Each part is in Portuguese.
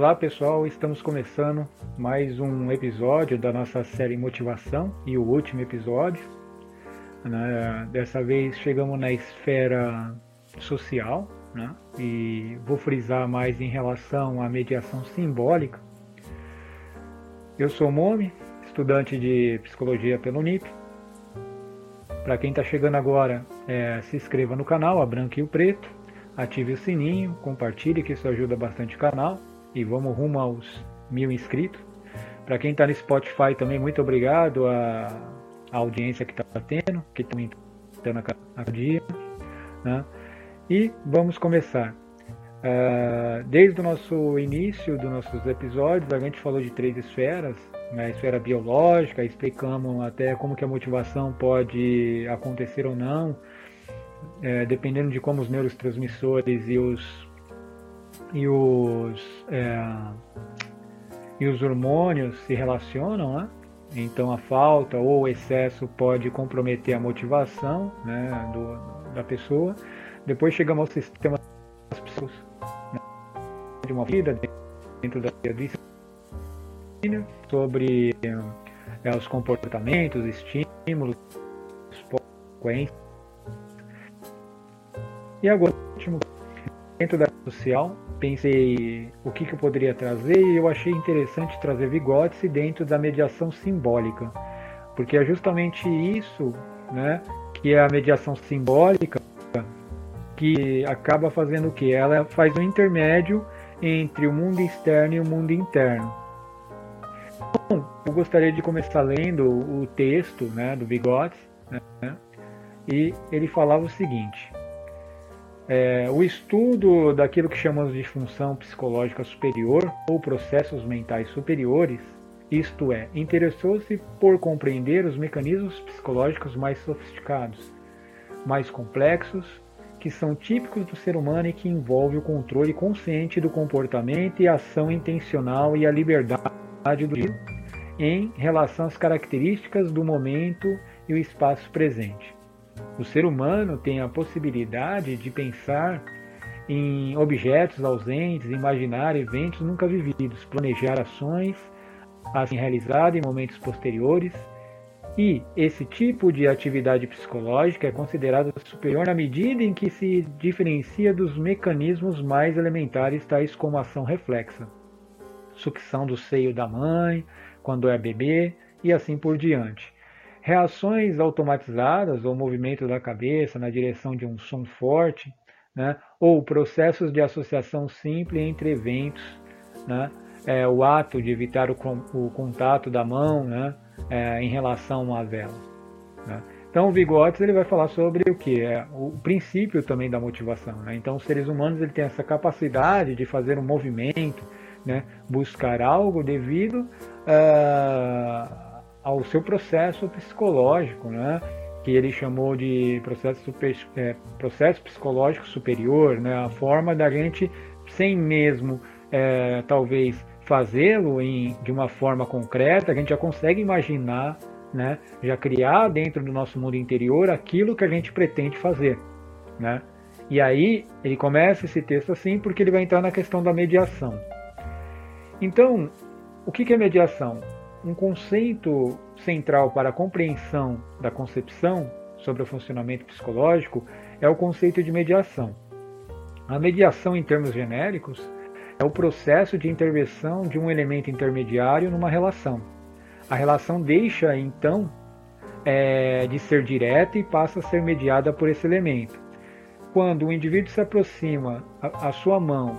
Olá pessoal, estamos começando mais um episódio da nossa série Motivação e o último episódio. Né? Dessa vez chegamos na esfera social né? e vou frisar mais em relação à mediação simbólica. Eu sou Momi, estudante de psicologia pelo NIP. Para quem está chegando agora, é, se inscreva no canal, a branca e o preto, ative o sininho, compartilhe que isso ajuda bastante o canal e vamos rumo aos mil inscritos. Para quem está no Spotify também, muito obrigado à, à audiência que está tendo, que está aumentando a cada dia. Né? E vamos começar. Uh, desde o nosso início dos nossos episódios, a gente falou de três esferas, né? a esfera biológica, explicamos até como que a motivação pode acontecer ou não, é, dependendo de como os neurotransmissores e os e os, é, e os hormônios se relacionam, né? Então a falta ou o excesso pode comprometer a motivação né, do, da pessoa. Depois chegamos ao sistema das pessoas né, de uma vida dentro da vida sobre é, os comportamentos, estímulos, frequências. E agora, último, dentro da social, pensei o que, que eu poderia trazer e eu achei interessante trazer Vygotsky dentro da mediação simbólica, porque é justamente isso, né, que é a mediação simbólica que acaba fazendo o que? Ela faz um intermédio entre o mundo externo e o mundo interno. Então, eu gostaria de começar lendo o texto né, do Vygotsky, né, e ele falava o seguinte: é, o estudo daquilo que chamamos de função psicológica superior ou processos mentais superiores, isto é, interessou-se por compreender os mecanismos psicológicos mais sofisticados, mais complexos, que são típicos do ser humano e que envolve o controle consciente do comportamento e a ação intencional e a liberdade do em relação às características do momento e o espaço presente. O ser humano tem a possibilidade de pensar em objetos ausentes, imaginar eventos nunca vividos, planejar ações a serem realizadas em momentos posteriores. E esse tipo de atividade psicológica é considerada superior na medida em que se diferencia dos mecanismos mais elementares, tais como ação reflexa, sucção do seio da mãe, quando é bebê, e assim por diante. Reações automatizadas ou movimento da cabeça na direção de um som forte, né? ou processos de associação simples entre eventos, né? é, o ato de evitar o, o contato da mão né? É, em relação à vela. Né? Então o Vygotsky ele vai falar sobre o que é o princípio também da motivação. Né? Então os seres humanos ele tem essa capacidade de fazer um movimento, né? buscar algo devido uh, ao seu processo psicológico, né? que ele chamou de processo, super, é, processo psicológico superior, né? a forma da gente, sem mesmo é, talvez fazê-lo de uma forma concreta, a gente já consegue imaginar, né? já criar dentro do nosso mundo interior aquilo que a gente pretende fazer. Né? E aí ele começa esse texto assim porque ele vai entrar na questão da mediação. Então, o que é mediação? Um conceito central para a compreensão da concepção sobre o funcionamento psicológico é o conceito de mediação. A mediação, em termos genéricos, é o processo de intervenção de um elemento intermediário numa relação. A relação deixa, então, é, de ser direta e passa a ser mediada por esse elemento. Quando o indivíduo se aproxima a, a sua mão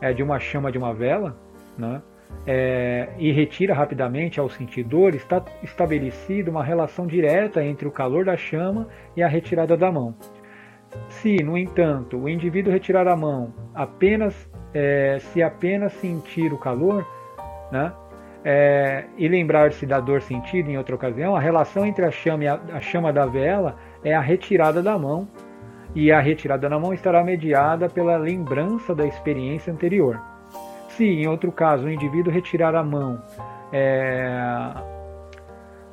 é, de uma chama de uma vela, né, é, e retira rapidamente ao sentidor, está estabelecida uma relação direta entre o calor da chama e a retirada da mão. Se, no entanto, o indivíduo retirar a mão apenas é, se apenas sentir o calor, né, é, e lembrar-se da dor sentida em outra ocasião, a relação entre a chama e a, a chama da vela é a retirada da mão, e a retirada da mão estará mediada pela lembrança da experiência anterior. Se, em outro caso, o indivíduo retirar a mão é,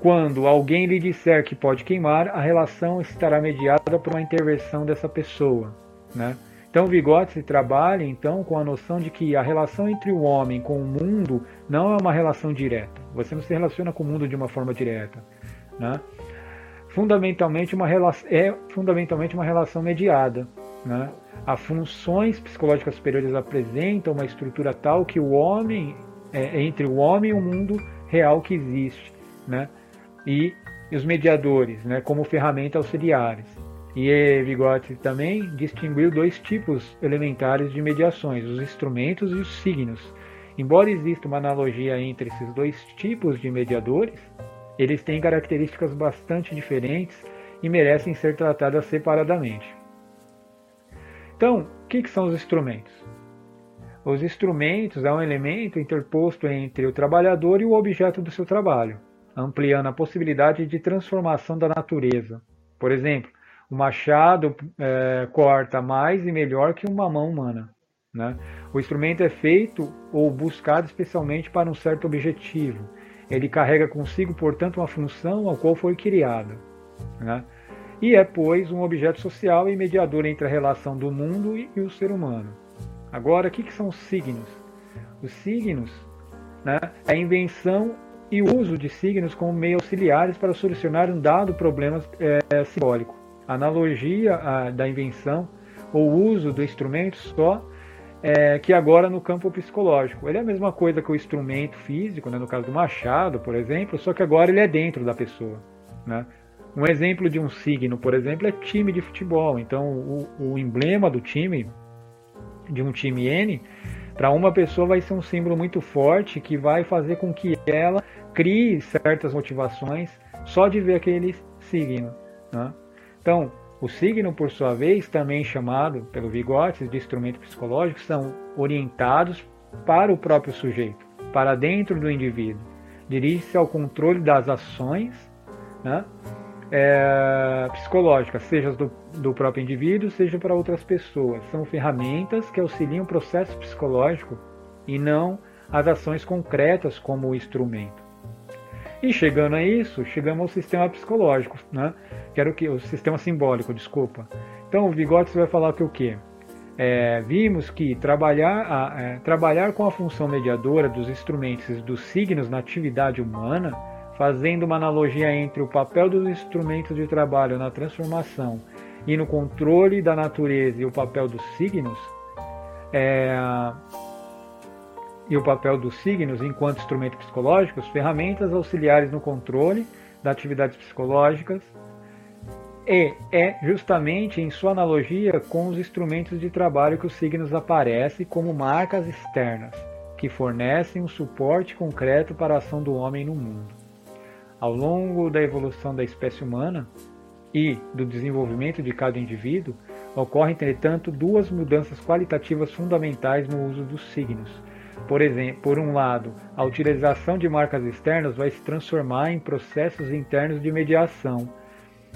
quando alguém lhe disser que pode queimar, a relação estará mediada por uma intervenção dessa pessoa. Né? Então, Vygotsky trabalha então com a noção de que a relação entre o homem com o mundo não é uma relação direta. Você não se relaciona com o mundo de uma forma direta, né? Fundamentalmente uma é fundamentalmente uma relação mediada, né? As funções psicológicas superiores apresentam uma estrutura tal que o homem é, entre o homem e o mundo real que existe, né? E os mediadores, né? Como ferramentas auxiliares. E Vygotsky também distinguiu dois tipos elementares de mediações, os instrumentos e os signos. Embora exista uma analogia entre esses dois tipos de mediadores, eles têm características bastante diferentes e merecem ser tratadas separadamente. Então, o que, que são os instrumentos? Os instrumentos é um elemento interposto entre o trabalhador e o objeto do seu trabalho, ampliando a possibilidade de transformação da natureza. Por exemplo, o machado é, corta mais e melhor que uma mão humana. Né? O instrumento é feito ou buscado especialmente para um certo objetivo. Ele carrega consigo, portanto, uma função ao qual foi criado. Né? E é, pois, um objeto social e mediador entre a relação do mundo e, o ser humano. Agora, o que, que são os signos? Os signos né, é a invenção e uso de signos como meio auxiliares para solucionar um dado problema é, simbólico analogia a, da invenção ou uso do instrumento só é, que agora no campo psicológico. Ele é a mesma coisa que o instrumento físico, né, no caso do machado, por exemplo, só que agora ele é dentro da pessoa. Né? Um exemplo de um signo, por exemplo, é time de futebol. Então, o, o emblema do time, de um time N, para uma pessoa vai ser um símbolo muito forte que vai fazer com que ela crie certas motivações só de ver aquele signo. Né? Então, o signo, por sua vez, também chamado pelo Vygotsky de instrumento psicológico, são orientados para o próprio sujeito, para dentro do indivíduo. Dirige-se ao controle das ações né, é, psicológicas, seja do, do próprio indivíduo, seja para outras pessoas. São ferramentas que auxiliam o processo psicológico e não as ações concretas como instrumento. E chegando a isso, chegamos ao sistema psicológico, né? Que era o que? O sistema simbólico, desculpa. Então o Vygotsky vai falar que o quê? É, vimos que trabalhar, a, é, trabalhar com a função mediadora dos instrumentos e dos signos na atividade humana, fazendo uma analogia entre o papel dos instrumentos de trabalho na transformação e no controle da natureza e o papel dos signos, é, e o papel dos signos enquanto instrumentos psicológicos, ferramentas auxiliares no controle das atividades psicológicas, e é justamente em sua analogia com os instrumentos de trabalho que os signos aparecem como marcas externas, que fornecem um suporte concreto para a ação do homem no mundo. Ao longo da evolução da espécie humana e do desenvolvimento de cada indivíduo, ocorrem, entretanto, duas mudanças qualitativas fundamentais no uso dos signos por exemplo, por um lado, a utilização de marcas externas vai se transformar em processos internos de mediação.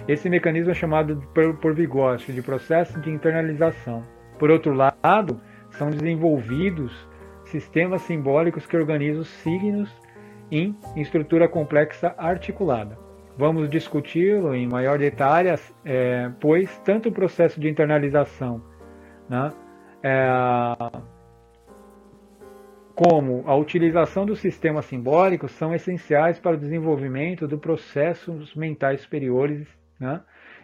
Esse mecanismo é chamado por, por Vygotsky de processo de internalização. Por outro lado, são desenvolvidos sistemas simbólicos que organizam os signos em estrutura complexa articulada. Vamos discuti-lo em maior detalhe, é, pois tanto o processo de internalização né, é, como a utilização do sistema simbólico são essenciais para o desenvolvimento do processos mentais superiores né?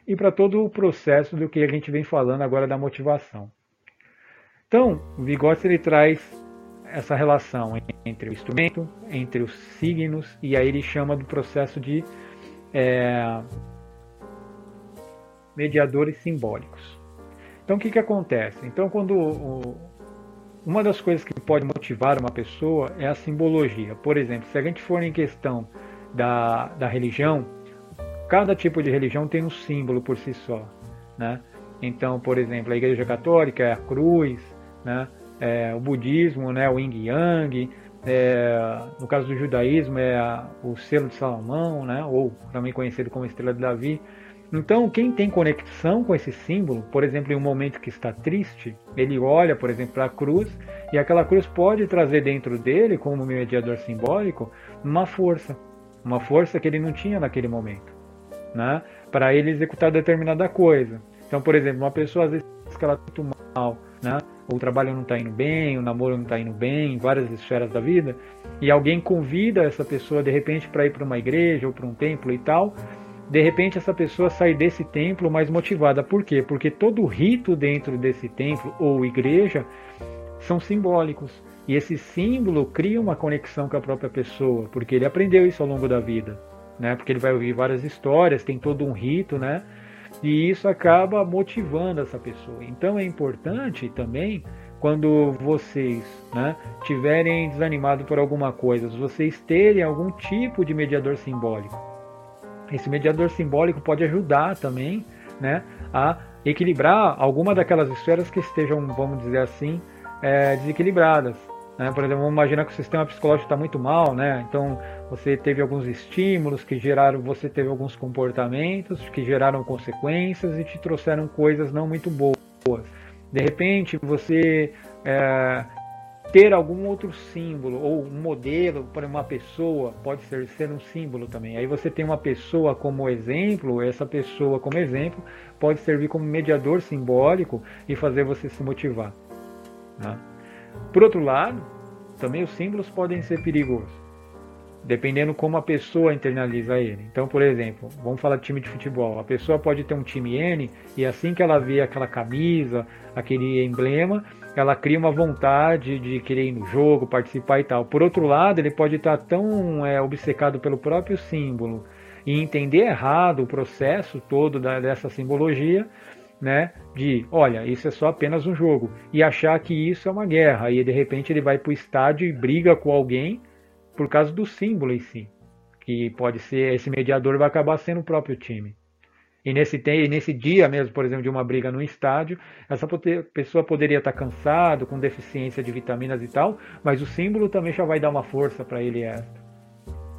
e para todo o processo do que a gente vem falando agora da motivação. Então, o Vygotsky ele traz essa relação entre o instrumento, entre os signos, e aí ele chama do processo de é, mediadores simbólicos. Então, o que, que acontece? Então, quando o, uma das coisas que pode motivar uma pessoa é a simbologia. Por exemplo, se a gente for em questão da, da religião, cada tipo de religião tem um símbolo por si só. Né? Então, por exemplo, a Igreja Católica é a cruz, né? É, o budismo, né? o yin yang, é, no caso do judaísmo é a, o selo de Salomão, né? ou também conhecido como estrela de Davi. Então, quem tem conexão com esse símbolo, por exemplo, em um momento que está triste, ele olha, por exemplo, para a cruz e aquela cruz pode trazer dentro dele, como mediador simbólico, uma força, uma força que ele não tinha naquele momento, né? Para ele executar determinada coisa. Então, por exemplo, uma pessoa às vezes que ela está muito né? O trabalho não está indo bem, o namoro não está indo bem, em várias esferas da vida, e alguém convida essa pessoa de repente para ir para uma igreja ou para um templo e tal, de repente essa pessoa sai desse templo mais motivada. Por quê? Porque todo rito dentro desse templo ou igreja são simbólicos. E esse símbolo cria uma conexão com a própria pessoa, porque ele aprendeu isso ao longo da vida, né? Porque ele vai ouvir várias histórias, tem todo um rito, né? E isso acaba motivando essa pessoa. Então é importante também quando vocês né, tiverem desanimado por alguma coisa, vocês terem algum tipo de mediador simbólico. Esse mediador simbólico pode ajudar também né, a equilibrar alguma daquelas esferas que estejam, vamos dizer assim, é, desequilibradas. Né? Por exemplo, vamos imaginar que o sistema psicológico está muito mal, né? então você teve alguns estímulos que geraram, você teve alguns comportamentos que geraram consequências e te trouxeram coisas não muito boas. De repente, você é, ter algum outro símbolo ou um modelo para uma pessoa pode ser, ser um símbolo também. Aí você tem uma pessoa como exemplo, essa pessoa como exemplo pode servir como mediador simbólico e fazer você se motivar. Né? Por outro lado, também os símbolos podem ser perigosos, dependendo como a pessoa internaliza ele. Então, por exemplo, vamos falar de time de futebol. A pessoa pode ter um time N e assim que ela vê aquela camisa, aquele emblema, ela cria uma vontade de querer ir no jogo, participar e tal. Por outro lado, ele pode estar tão é, obcecado pelo próprio símbolo e entender errado o processo todo da, dessa simbologia né, de, olha, isso é só apenas um jogo, e achar que isso é uma guerra, e de repente ele vai para o estádio e briga com alguém por causa do símbolo em si, que pode ser, esse mediador vai acabar sendo o próprio time. E nesse, nesse dia mesmo, por exemplo, de uma briga no estádio, essa pessoa poderia estar cansado, com deficiência de vitaminas e tal, mas o símbolo também já vai dar uma força para ele esta,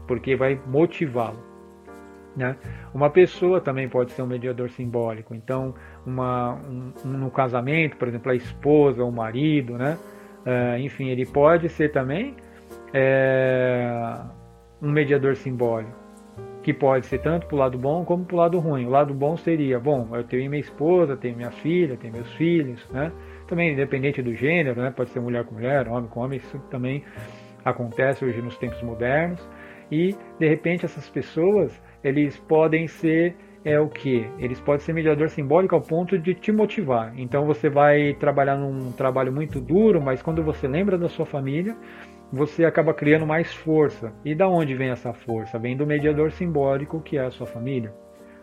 porque vai motivá-lo. Né? Uma pessoa também pode ser um mediador simbólico. Então, uma, um, no casamento, por exemplo, a esposa, o marido, né? Uh, enfim, ele pode ser também é, um mediador simbólico, que pode ser tanto para o lado bom como para o lado ruim. O lado bom seria, bom, eu tenho minha esposa, tenho minha filha, tenho meus filhos, né? Também independente do gênero, né? Pode ser mulher com mulher, homem com homem, isso também acontece hoje nos tempos modernos. E de repente essas pessoas eles podem ser é o que? Eles podem ser mediador simbólico ao ponto de te motivar. Então você vai trabalhar num trabalho muito duro, mas quando você lembra da sua família, você acaba criando mais força. E da onde vem essa força? Vem do mediador simbólico que é a sua família.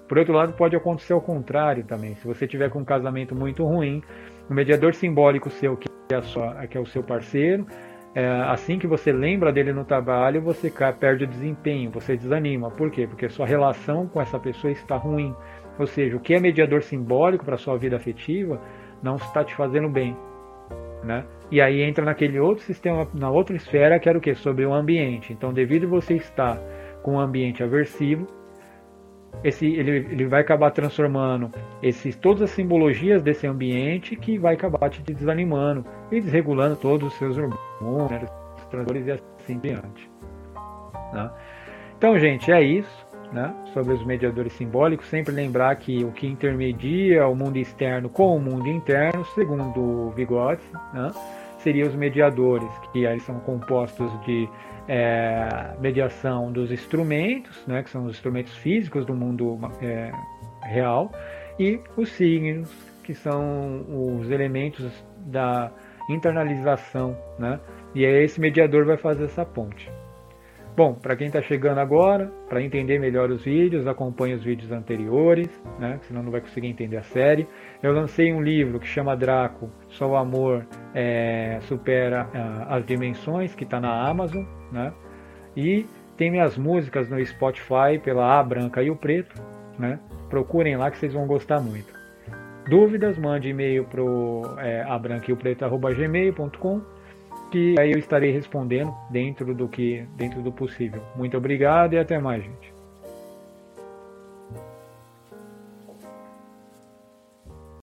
Por outro lado, pode acontecer o contrário também. Se você tiver com um casamento muito ruim, o mediador simbólico seu, que é, sua, que é o seu parceiro, é, assim que você lembra dele no trabalho, você perde o desempenho, você desanima. Por quê? Porque sua relação com essa pessoa está ruim. Ou seja, o que é mediador simbólico para sua vida afetiva não está te fazendo bem. Né? E aí entra naquele outro sistema, na outra esfera, que era o que? Sobre o ambiente. Então, devido você estar com um ambiente aversivo, esse, ele, ele vai acabar transformando esses, todas as simbologias desse ambiente que vai acabar te desanimando e desregulando todos os seus hormônios, né, transtornos e assim diante. Né? Então, gente, é isso né, sobre os mediadores simbólicos. Sempre lembrar que o que intermedia o mundo externo com o mundo interno, segundo Vygotsky, né, seriam os mediadores, que aí são compostos de é, mediação dos instrumentos, né, que são os instrumentos físicos do mundo é, real, e os signos, que são os elementos da internalização, né? E aí esse mediador vai fazer essa ponte. Bom, para quem está chegando agora, para entender melhor os vídeos, acompanhe os vídeos anteriores, né? senão não vai conseguir entender a série. Eu lancei um livro que chama Draco, Só o Amor é, Supera uh, as Dimensões, que está na Amazon. Né? E tem minhas músicas no Spotify pela A Branca e o Preto. Né? Procurem lá que vocês vão gostar muito. Dúvidas, mande e-mail para é, abranqueopreto.gmail.com que aí eu estarei respondendo dentro do que dentro do possível. Muito obrigado e até mais, gente.